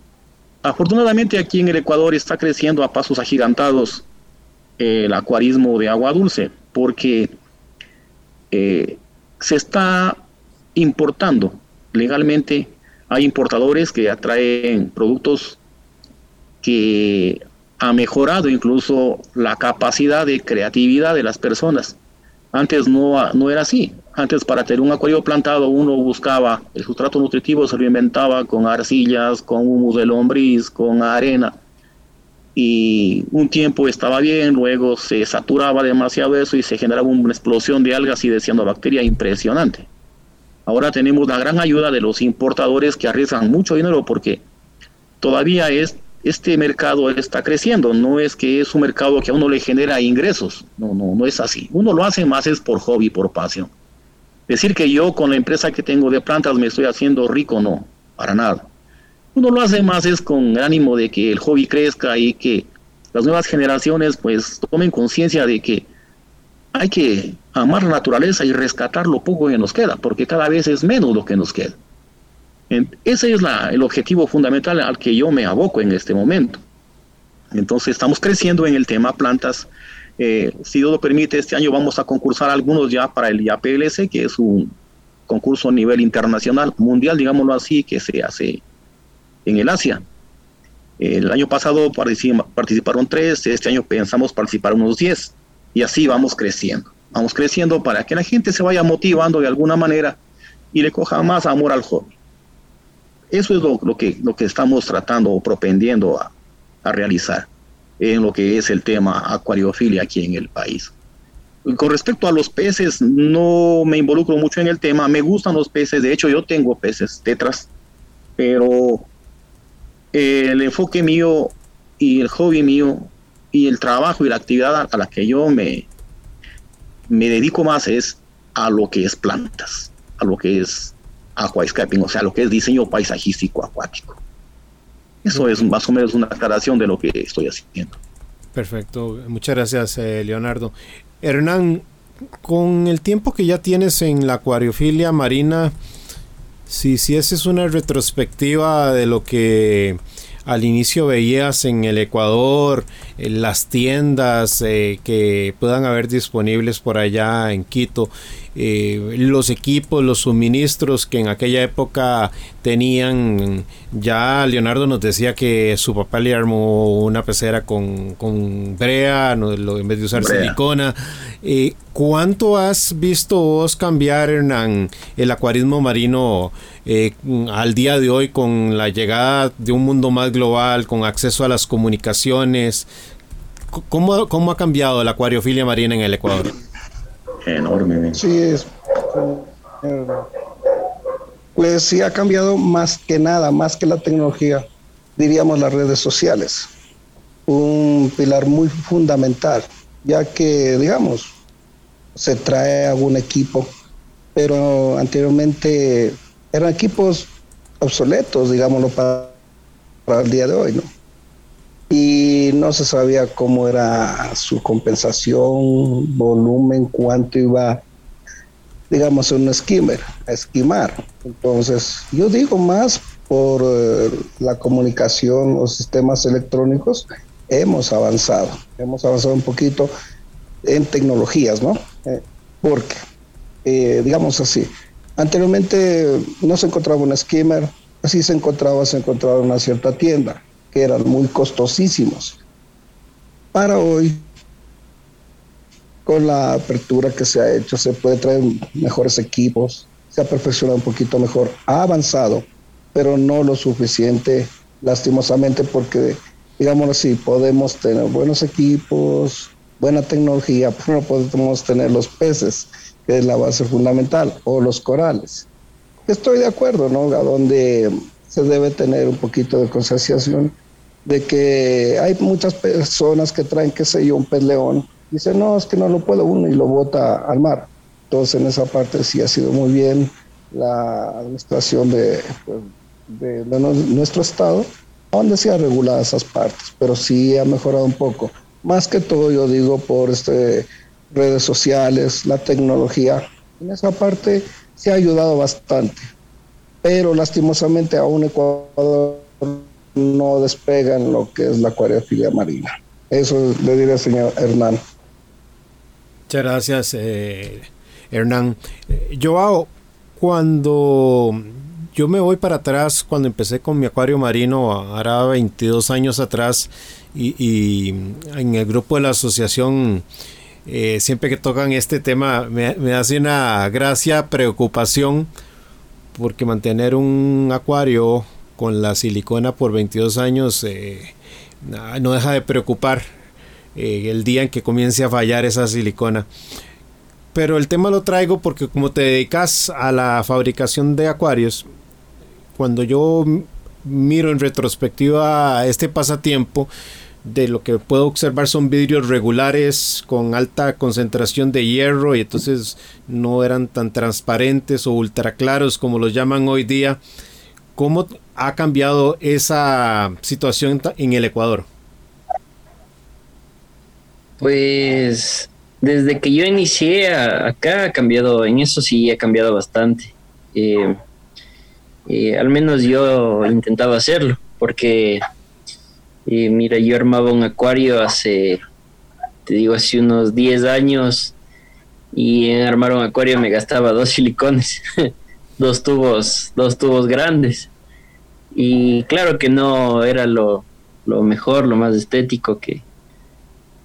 Afortunadamente aquí en el Ecuador está creciendo a pasos agigantados eh, el acuarismo de agua dulce, porque eh, se está importando legalmente, hay importadores que atraen productos que ha mejorado incluso la capacidad de creatividad de las personas. Antes no, no era así. Antes para tener un acuario plantado uno buscaba el sustrato nutritivo, se lo inventaba con arcillas, con humus de lombriz, con arena. Y un tiempo estaba bien, luego se saturaba demasiado eso y se generaba una explosión de algas y de cianobacteria impresionante. Ahora tenemos la gran ayuda de los importadores que arriesgan mucho dinero porque todavía es este mercado está creciendo, no es que es un mercado que a uno le genera ingresos, no, no, no es así. Uno lo hace más es por hobby, por pasión. Decir que yo con la empresa que tengo de plantas me estoy haciendo rico, no, para nada. Uno lo hace más es con el ánimo de que el hobby crezca y que las nuevas generaciones pues tomen conciencia de que hay que amar la naturaleza y rescatar lo poco que nos queda, porque cada vez es menos lo que nos queda. Ese es el objetivo fundamental al que yo me aboco en este momento. Entonces estamos creciendo en el tema plantas. Si Dios lo permite, este año vamos a concursar algunos ya para el IAPLS, que es un concurso a nivel internacional, mundial, digámoslo así, que se hace en el Asia. El año pasado participaron tres, este año pensamos participar unos diez, y así vamos creciendo. Vamos creciendo para que la gente se vaya motivando de alguna manera y le coja más amor al hobby. Eso es lo, que, lo que estamos tratando o propendiendo a, realizar en lo que es el tema acuariofilia aquí en el país. Con respecto a los peces, no me involucro mucho en el tema, me gustan los peces, de hecho yo tengo peces tetras, pero el enfoque mío y el hobby mío y el trabajo y la actividad a la que yo me, me dedico más es a lo que es plantas, a lo que es aquascaping, o sea, lo que es diseño paisajístico acuático. Eso es más o menos una aclaración de lo que estoy haciendo. Perfecto, muchas gracias eh, Leonardo. Hernán, con el tiempo que ya tienes en la acuariofilia marina, si, si esa es una retrospectiva de lo que al inicio veías en el Ecuador, en las tiendas eh, que puedan haber disponibles por allá en Quito, eh, los equipos, los suministros que en aquella época tenían. Ya Leonardo nos decía que su papá le armó una pecera con, con brea en vez de usar silicona. Eh, ¿Cuánto has visto vos cambiar, Hernán, el acuarismo marino eh, al día de hoy con la llegada de un mundo más global, con acceso a las comunicaciones? ¿Cómo, ¿Cómo ha cambiado la acuariofilia marina en el Ecuador? Enormemente. Sí, es. Pues sí ha cambiado más que nada, más que la tecnología, diríamos las redes sociales. Un pilar muy fundamental, ya que, digamos, se trae algún equipo, pero anteriormente eran equipos obsoletos, digámoslo, para, para el día de hoy, ¿no? Y no se sabía cómo era su compensación, volumen, cuánto iba, digamos, un skimmer, a esquimar. Entonces, yo digo más por eh, la comunicación, los sistemas electrónicos, hemos avanzado, hemos avanzado un poquito en tecnologías, ¿no? Eh, porque, eh, digamos así, anteriormente no se encontraba un skimmer, así se encontraba, se encontraba una cierta tienda que eran muy costosísimos. Para hoy, con la apertura que se ha hecho, se puede traer mejores equipos, se ha perfeccionado un poquito mejor, ha avanzado, pero no lo suficiente, lastimosamente, porque, digamos así, podemos tener buenos equipos, buena tecnología, pero no podemos tener los peces, que es la base fundamental, o los corales. Estoy de acuerdo, ¿no? A donde se debe tener un poquito de concienciación de que hay muchas personas que traen, qué sé yo, un pez león, dicen, no, es que no lo puedo uno y lo bota al mar. Entonces en esa parte sí ha sido muy bien la administración de, nuestro estado, donde se ha regulado esas partes, pero sí ha mejorado un poco. Más que todo, yo digo, por este, redes sociales, la tecnología, en esa parte se ha ayudado bastante. Pero lastimosamente aún Ecuador no despegan lo que es la acuariofilia marina. Eso le diré al señor Hernán. Muchas gracias, eh, Hernán. Joao, cuando yo me voy para atrás, cuando empecé con mi acuario marino, hará 22 años atrás, y, en el grupo de la asociación, eh, siempre que tocan este tema, me hace una gracia, preocupación, porque mantener un acuario con la silicona por 22 años eh, no deja de preocupar eh, el día en que comience a fallar esa silicona. Pero el tema lo traigo porque como te dedicas a la fabricación de acuarios, cuando yo miro en retrospectiva este pasatiempo, de lo que puedo observar son vidrios regulares con alta concentración de hierro y entonces no eran tan transparentes o ultra claros como los llaman hoy día. ¿Cómo ha cambiado esa situación en el Ecuador? Pues desde que yo inicié acá ha cambiado, en eso sí ha cambiado bastante. Eh, eh, al menos yo intentaba hacerlo, porque eh, mira, yo armaba un acuario hace, te digo, hace unos 10 años y en armar un acuario me gastaba dos silicones, dos tubos, dos tubos grandes. Y claro que no era lo, mejor, lo más estético que,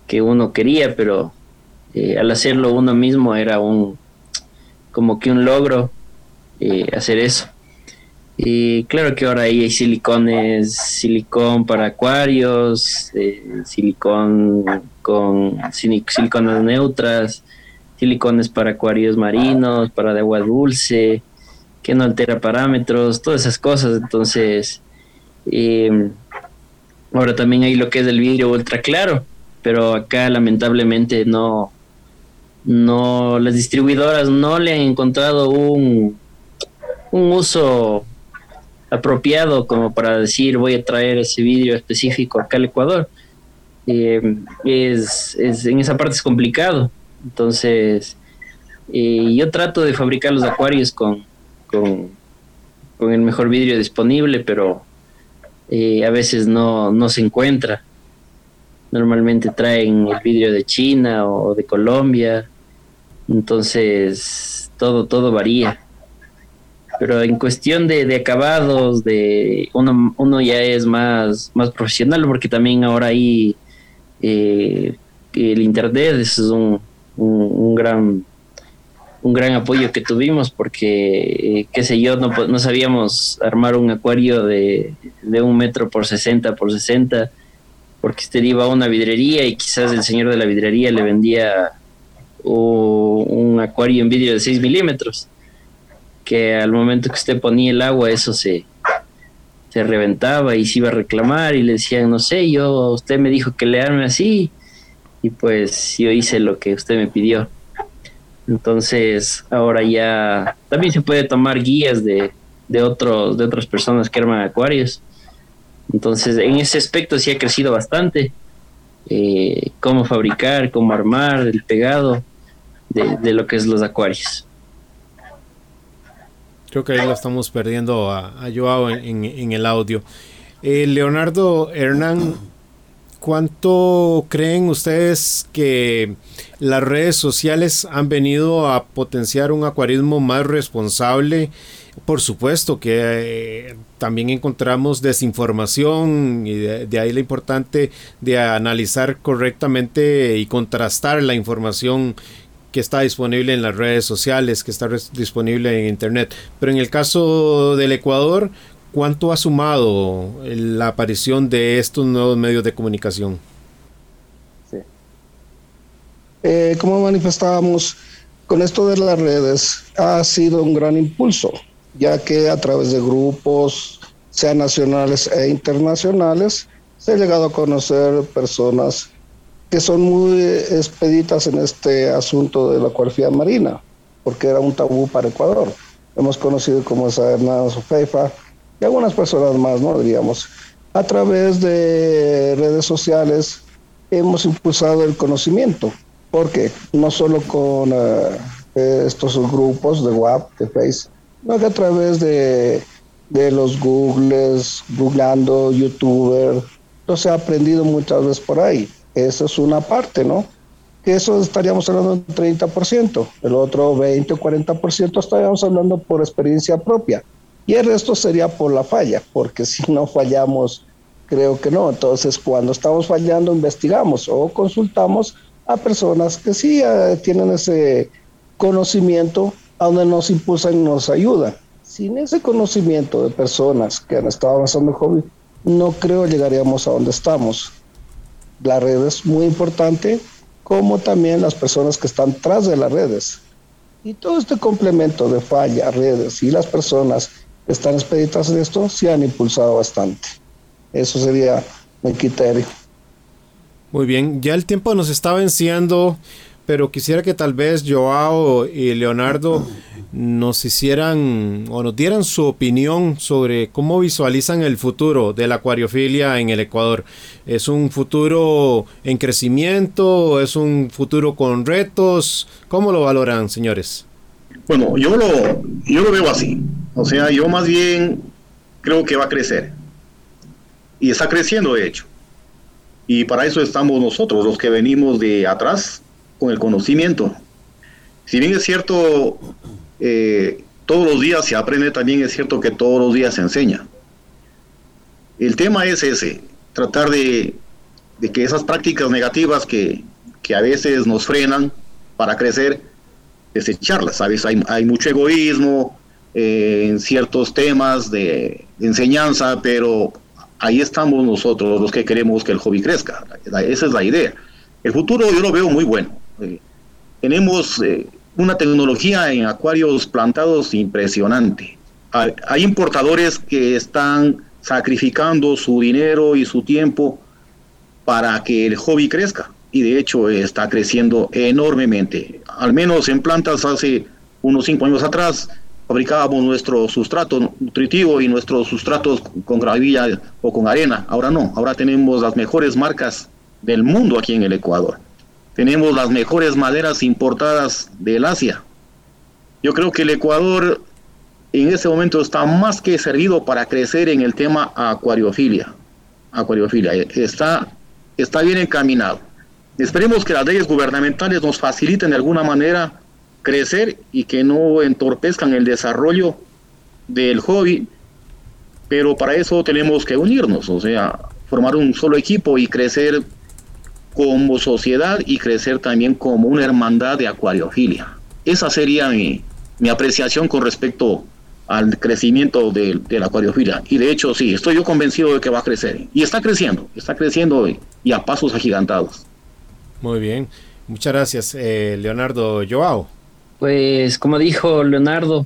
que uno quería, pero eh, al hacerlo uno mismo era un como que un logro eh, hacer eso. Y claro que ahora hay silicones, silicón para acuarios, eh, silicón con siliconas neutras, silicones para acuarios marinos, para de agua dulce, que no altera parámetros, todas esas cosas. Entonces, eh, ahora también hay lo que es el vidrio ultra claro, pero acá lamentablemente no, no, las distribuidoras no le han encontrado un, un uso apropiado como para decir voy a traer ese vidrio específico acá al Ecuador. Eh, es, es, en esa parte es complicado. Entonces, eh, yo trato de fabricar los acuarios con, con, el mejor vidrio disponible, pero eh, a veces no, no se encuentra. Normalmente traen el vidrio de China o de Colombia, entonces todo, todo varía. Pero en cuestión de, acabados, de uno, uno ya es más, más profesional, porque también ahora ahí eh, el internet es un, un gran un gran apoyo que tuvimos porque, eh, qué sé yo, no, no sabíamos armar un acuario de, de, un metro por 60 por 60 porque usted iba a una vidrería y quizás el señor de la vidrería le vendía un acuario en vidrio de 6 milímetros, que al momento que usted ponía el agua eso se, se reventaba y se iba a reclamar y le decían, no sé, yo, usted me dijo que le arme así y pues yo hice lo que usted me pidió. Entonces ahora ya también se puede tomar guías de, de, otros, de otras personas que arman acuarios. Entonces en ese aspecto sí ha crecido bastante. Eh, cómo fabricar, cómo armar el pegado de, lo que es los acuarios. Creo que ahí lo estamos perdiendo a, Joao en, el audio. Eh, Leonardo Hernán, ¿cuánto creen ustedes que las redes sociales han venido a potenciar un acuarismo más responsable? Por supuesto que eh, también encontramos desinformación y de, ahí lo importante de analizar correctamente y contrastar la información que está disponible en las redes sociales, que está disponible en Internet. Pero en el caso del Ecuador, ¿cuánto ha sumado la aparición de estos nuevos medios de comunicación? Sí. Eh, como manifestábamos, con esto de las redes ha sido un gran impulso, ya que a través de grupos, sean nacionales e internacionales, se ha llegado a conocer personas que son muy expeditas en este asunto de la cuarfía marina, porque era un tabú para Ecuador. Hemos conocido como esa Hernán Sofeifa y algunas personas más, ¿no? Diríamos. A través de redes sociales hemos impulsado el conocimiento, porque no solo con eh, estos grupos de WAP, de Face, sino que a través de, de los Googles, Googleando, YouTuber, se ha aprendido muchas veces por ahí. Eso es una parte, ¿no? Eso estaríamos hablando de 30%, el otro 20 o 40% estaríamos hablando por experiencia propia. Y el resto sería por la falla, porque si no fallamos, creo que no. Entonces, cuando estamos fallando, investigamos o consultamos a personas que sí eh, tienen ese conocimiento, a donde nos impulsan y nos ayudan. Sin ese conocimiento de personas que han estado avanzando en hobby, no creo llegaríamos a donde estamos la red es muy importante, como también las personas que están tras de las redes. Y todo este complemento de falla, redes y las personas están expeditas en esto se han impulsado bastante. Eso sería mi criterio. Muy bien, ya el tiempo nos está venciendo, pero quisiera que tal vez Joao y Leonardo nos hicieran o nos dieran su opinión sobre cómo visualizan el futuro de la acuariofilia en el Ecuador. ¿Es un futuro en crecimiento? ¿Es un futuro con retos? ¿Cómo lo valoran, señores? Bueno, yo lo, yo lo veo así. O sea, yo más bien creo que va a crecer. Y está creciendo, de hecho. Y para eso estamos nosotros, los que venimos de atrás, con el conocimiento. Si bien es cierto, eh, todos los días se aprende, también es cierto que todos los días se enseña. El tema es ese, tratar de, que esas prácticas negativas que, a veces nos frenan para crecer, desecharlas, ¿sabes? Hay, hay mucho egoísmo eh, en ciertos temas de, enseñanza, pero ahí estamos nosotros los que queremos que el hobby crezca. Esa es la idea. El futuro yo lo veo muy bueno. Eh, tenemos una tecnología en acuarios plantados impresionante. Hay importadores que están sacrificando su dinero y su tiempo para que el hobby crezca y de hecho está creciendo enormemente. Al menos en plantas hace unos cinco años atrás fabricábamos nuestro sustrato nutritivo y nuestros sustratos con gravilla o con arena. Ahora no, ahora tenemos las mejores marcas del mundo aquí en el Ecuador. Tenemos las mejores maderas importadas del Asia. Yo creo que el Ecuador en este momento está más que servido para crecer en el tema acuariofilia. Acuariofilia está, está bien encaminado. Esperemos que las leyes gubernamentales nos faciliten de alguna manera crecer y que no entorpezcan el desarrollo del hobby, pero para eso tenemos que unirnos, o sea, formar un solo equipo y crecer como sociedad y crecer también como una hermandad de acuariofilia. Esa sería mi, apreciación con respecto al crecimiento de, la acuariofilia. Y de hecho, sí, estoy yo convencido de que va a crecer. Y está creciendo, está creciendo y, a pasos agigantados. Muy bien. Muchas gracias, eh, Leonardo Joao. Pues como dijo Leonardo,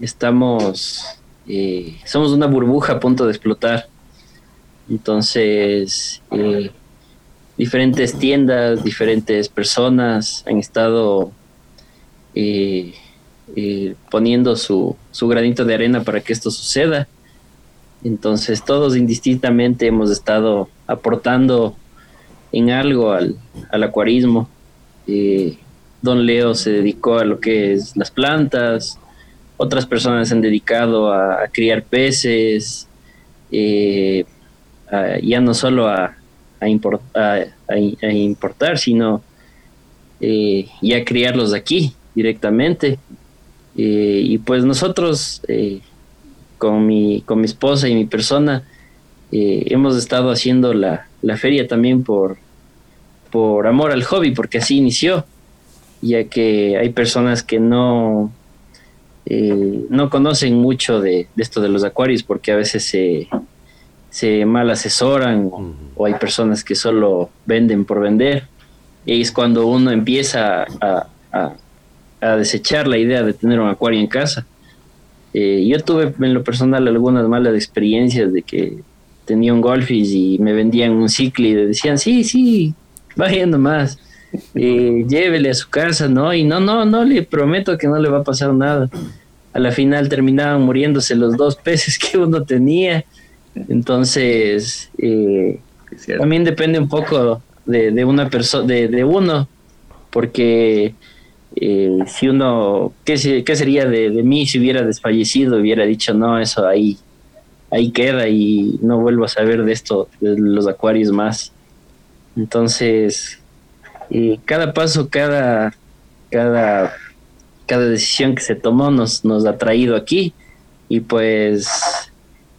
estamos, eh, somos una burbuja a punto de explotar. Entonces, eh, diferentes tiendas, diferentes personas han estado poniendo su, su granito de arena para que esto suceda. Entonces todos indistintamente hemos estado aportando en algo al, al acuarismo. Eh, don Leo se dedicó a lo que es las plantas, otras personas se han dedicado a, criar peces, eh, ya no solo a, importar, sino eh, ya criarlos aquí directamente. Eh, y pues nosotros, eh, con, mi, con mi esposa y mi persona, eh, hemos estado haciendo la, feria también por, por amor al hobby, porque así inició, ya que hay personas que no, no conocen mucho de, esto de los acuarios, porque a veces se, se mal asesoran o hay personas que solo venden por vender. Y es cuando uno empieza a a desechar la idea de tener un acuario en casa. Eh, yo tuve en lo personal algunas malas experiencias de que tenía un golfis y me vendían un ciclo y decían, sí, sí, vaya nomás, eh, llévele a su casa, ¿no? Y no, no, no, le prometo que no le va a pasar nada. A la final terminaban muriéndose los dos peces que uno tenía. Entonces, eh, también depende un poco de, una persona, de, de uno, porque eh, si uno, ¿qué, qué sería de, mí si hubiera desfallecido? Hubiera dicho, no, eso ahí, ahí queda y no vuelvo a saber de esto, de los acuarios más. Entonces, eh, cada paso, cada, cada, cada decisión que se tomó nos, nos ha traído aquí y pues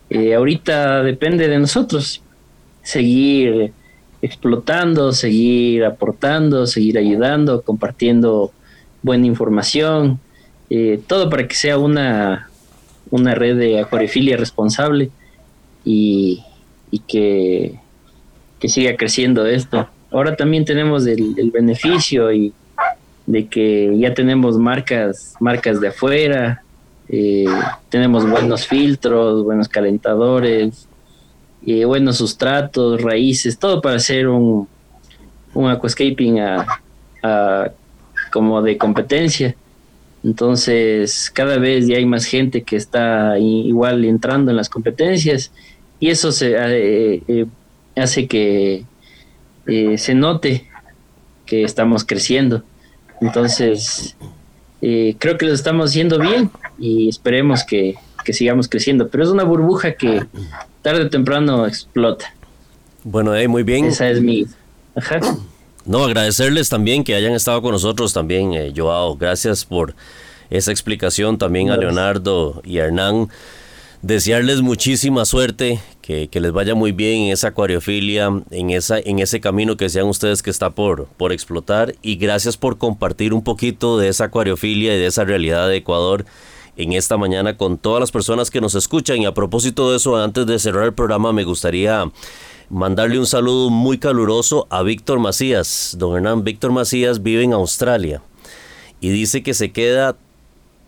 eh, ahorita depende de nosotros seguir explotando, seguir aportando, seguir ayudando, compartiendo buena información, eh, todo para que sea una, una red de acuariofilia responsable y, que, que, siga creciendo esto. Ahora también tenemos el, beneficio y de que ya tenemos marcas, marcas de afuera, eh, tenemos buenos filtros, buenos calentadores, eh, buenos sustratos, raíces, todo para hacer un, un aquascaping a, como de competencia. Entonces, cada vez ya hay más gente que está igual entrando en las competencias y eso se, eh, eh, hace que eh, se note que estamos creciendo. Entonces, creo que lo estamos haciendo bien y esperemos que, que, sigamos creciendo. Pero es una burbuja que tarde o temprano explota. Bueno, muy bien. Esa es mi... Ajá. No, agradecerles también que hayan estado con nosotros también, eh, Joao. Gracias por esa explicación también a Leonardo y a Hernán. Desearles muchísima suerte, que, les vaya muy bien en esa acuariofilia, en, esa, en ese camino que sean ustedes que está por, por explotar. Y gracias por compartir un poquito de esa acuariofilia y de esa realidad de Ecuador en esta mañana con todas las personas que nos escuchan. Y a propósito de eso, antes de cerrar el programa, me gustaría mandarle un saludo muy caluroso a Víctor Macías. Don Hernán, Víctor Macías vive en Australia y dice que se queda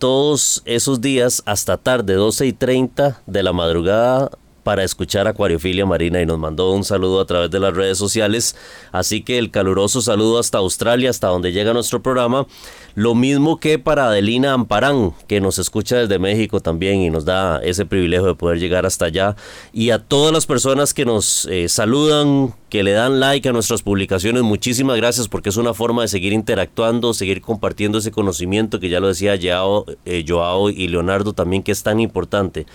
todos esos días hasta tarde, 12 y 30 de la madrugada para escuchar Acuariofilia Marina y nos mandó un saludo a través de las redes sociales. Así que el caluroso saludo hasta Australia, hasta donde llega nuestro programa. Lo mismo que para Adelina Amparán, que nos escucha desde México también y nos da ese privilegio de poder llegar hasta allá. Y a todas las personas que nos eh, saludan, que le dan like a nuestras publicaciones, muchísimas gracias porque es una forma de seguir interactuando, seguir compartiendo ese conocimiento que ya lo decía Joao, eh, Joao y Leonardo también, que es tan importante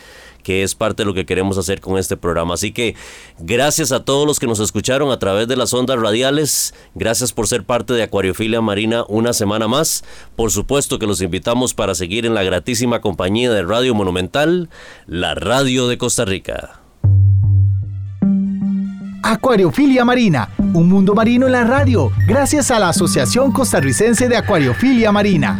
que es parte de lo que queremos hacer con este programa. Así que gracias a todos los que nos escucharon a través de las ondas radiales. Gracias por ser parte de Acuariofilia Marina una semana más. Por supuesto que los invitamos para seguir en la gratísima compañía de Radio Monumental, la radio de Costa Rica. Acuariofilia Marina, un mundo marino en la radio, gracias a la Asociación Costarricense de Acuariofilia Marina.